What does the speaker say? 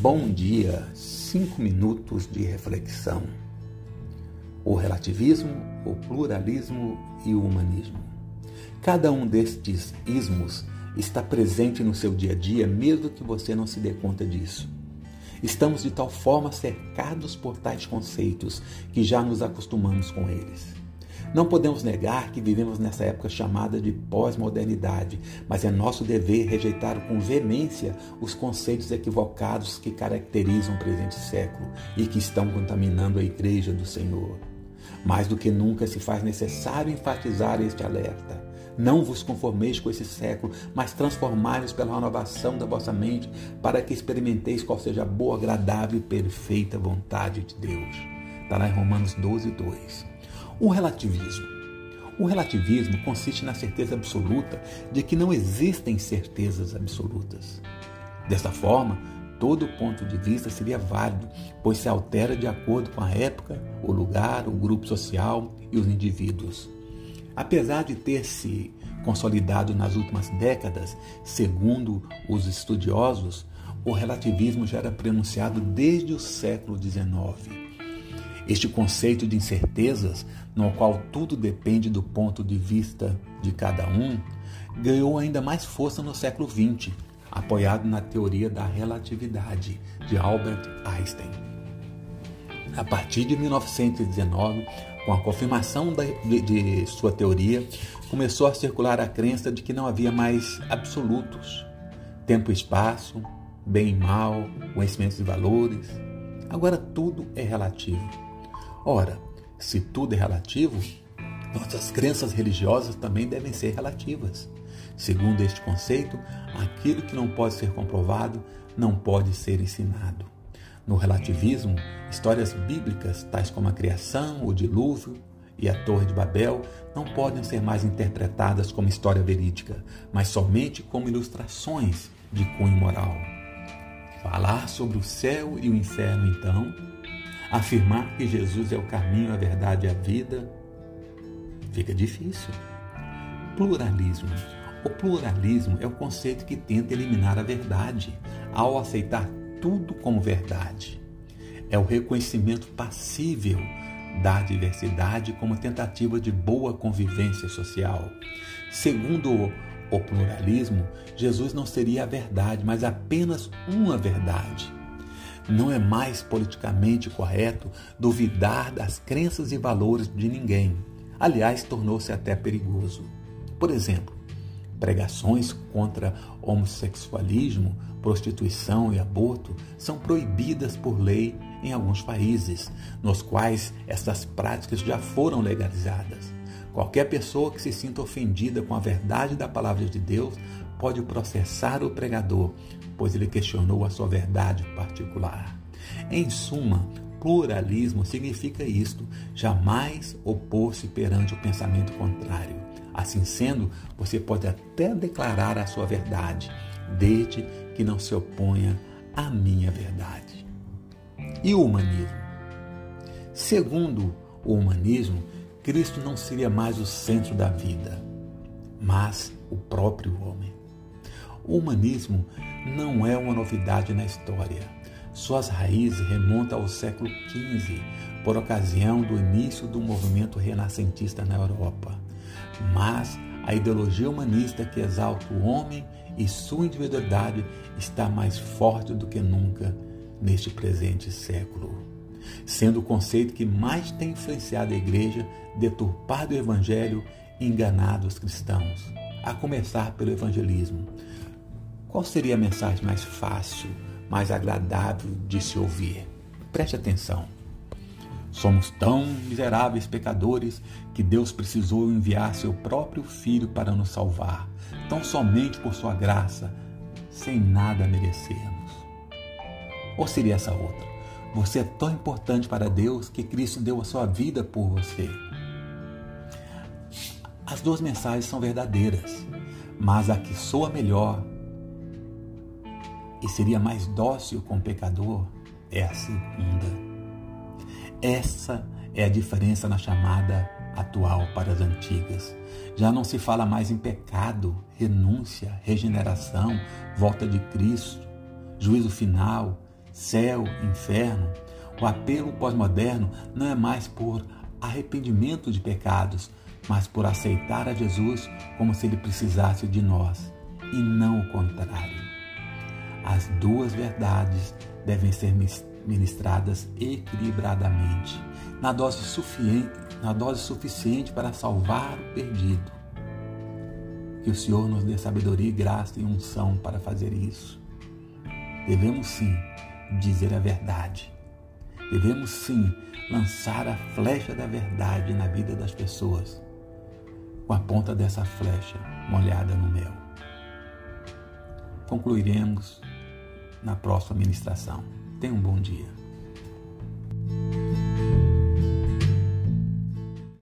Bom dia, cinco minutos de reflexão. O relativismo, o pluralismo e o humanismo. Cada um destes ismos está presente no seu dia a dia, mesmo que você não se dê conta disso. Estamos de tal forma cercados por tais conceitos que já nos acostumamos com eles. Não podemos negar que vivemos nessa época chamada de pós-modernidade, mas é nosso dever rejeitar com veemência os conceitos equivocados que caracterizam o presente século e que estão contaminando a Igreja do Senhor. Mais do que nunca se faz necessário enfatizar este alerta. Não vos conformeis com esse século, mas transformai-vos pela renovação da vossa mente, para que experimenteis qual seja a boa, agradável e perfeita vontade de Deus. Está lá em Romanos 12, 2. O relativismo. O relativismo consiste na certeza absoluta de que não existem certezas absolutas. Desta forma, todo ponto de vista seria válido, pois se altera de acordo com a época, o lugar, o grupo social e os indivíduos. Apesar de ter se consolidado nas últimas décadas, segundo os estudiosos, o relativismo já era pronunciado desde o século XIX. Este conceito de incertezas, no qual tudo depende do ponto de vista de cada um, ganhou ainda mais força no século XX, apoiado na teoria da relatividade de Albert Einstein. A partir de 1919, com a confirmação de, de sua teoria, começou a circular a crença de que não havia mais absolutos, tempo e espaço, bem e mal, conhecimentos e valores. Agora tudo é relativo. Ora, se tudo é relativo, nossas crenças religiosas também devem ser relativas. Segundo este conceito, aquilo que não pode ser comprovado não pode ser ensinado. No relativismo, histórias bíblicas, tais como a criação, o dilúvio e a Torre de Babel, não podem ser mais interpretadas como história verídica, mas somente como ilustrações de cunho moral. Falar sobre o céu e o inferno, então, Afirmar que Jesus é o caminho, a verdade e a vida fica difícil. Pluralismo. O pluralismo é o conceito que tenta eliminar a verdade ao aceitar tudo como verdade. É o reconhecimento passível da diversidade como tentativa de boa convivência social. Segundo o pluralismo, Jesus não seria a verdade, mas apenas uma verdade. Não é mais politicamente correto duvidar das crenças e valores de ninguém. Aliás, tornou-se até perigoso. Por exemplo, pregações contra homossexualismo, prostituição e aborto são proibidas por lei em alguns países, nos quais essas práticas já foram legalizadas. Qualquer pessoa que se sinta ofendida com a verdade da palavra de Deus pode processar o pregador, pois ele questionou a sua verdade particular. Em suma, pluralismo significa isto: jamais opor-se perante o pensamento contrário. Assim sendo, você pode até declarar a sua verdade, desde que não se oponha à minha verdade. E o humanismo? Segundo o humanismo, Cristo não seria mais o centro da vida, mas o próprio homem. O humanismo não é uma novidade na história. Suas raízes remontam ao século XV, por ocasião do início do movimento renascentista na Europa. Mas a ideologia humanista que exalta o homem e sua individualidade está mais forte do que nunca neste presente século, sendo o conceito que mais tem influenciado a igreja, deturpado o evangelho e enganado os cristãos, a começar pelo evangelismo. Qual seria a mensagem mais fácil, mais agradável de se ouvir? Preste atenção. Somos tão miseráveis pecadores que Deus precisou enviar seu próprio Filho para nos salvar, tão somente por sua graça, sem nada merecermos. Ou seria essa outra? Você é tão importante para Deus que Cristo deu a sua vida por você. As duas mensagens são verdadeiras, mas a que soa melhor e seria mais dócil com o pecador é a segunda. Essa é a diferença na chamada atual para as antigas. Já não se fala mais em pecado, renúncia, regeneração, volta de Cristo, juízo final céu, inferno, o apelo pós-moderno não é mais por arrependimento de pecados, mas por aceitar a Jesus como se ele precisasse de nós, e não o contrário. As duas verdades devem ser ministradas equilibradamente, na dose suficiente, na dose suficiente para salvar o perdido. Que o Senhor nos dê sabedoria graça e unção para fazer isso. Devemos sim dizer a verdade. Devemos sim lançar a flecha da verdade na vida das pessoas, com a ponta dessa flecha molhada no mel. Concluiremos na próxima ministração. Tenha um bom dia.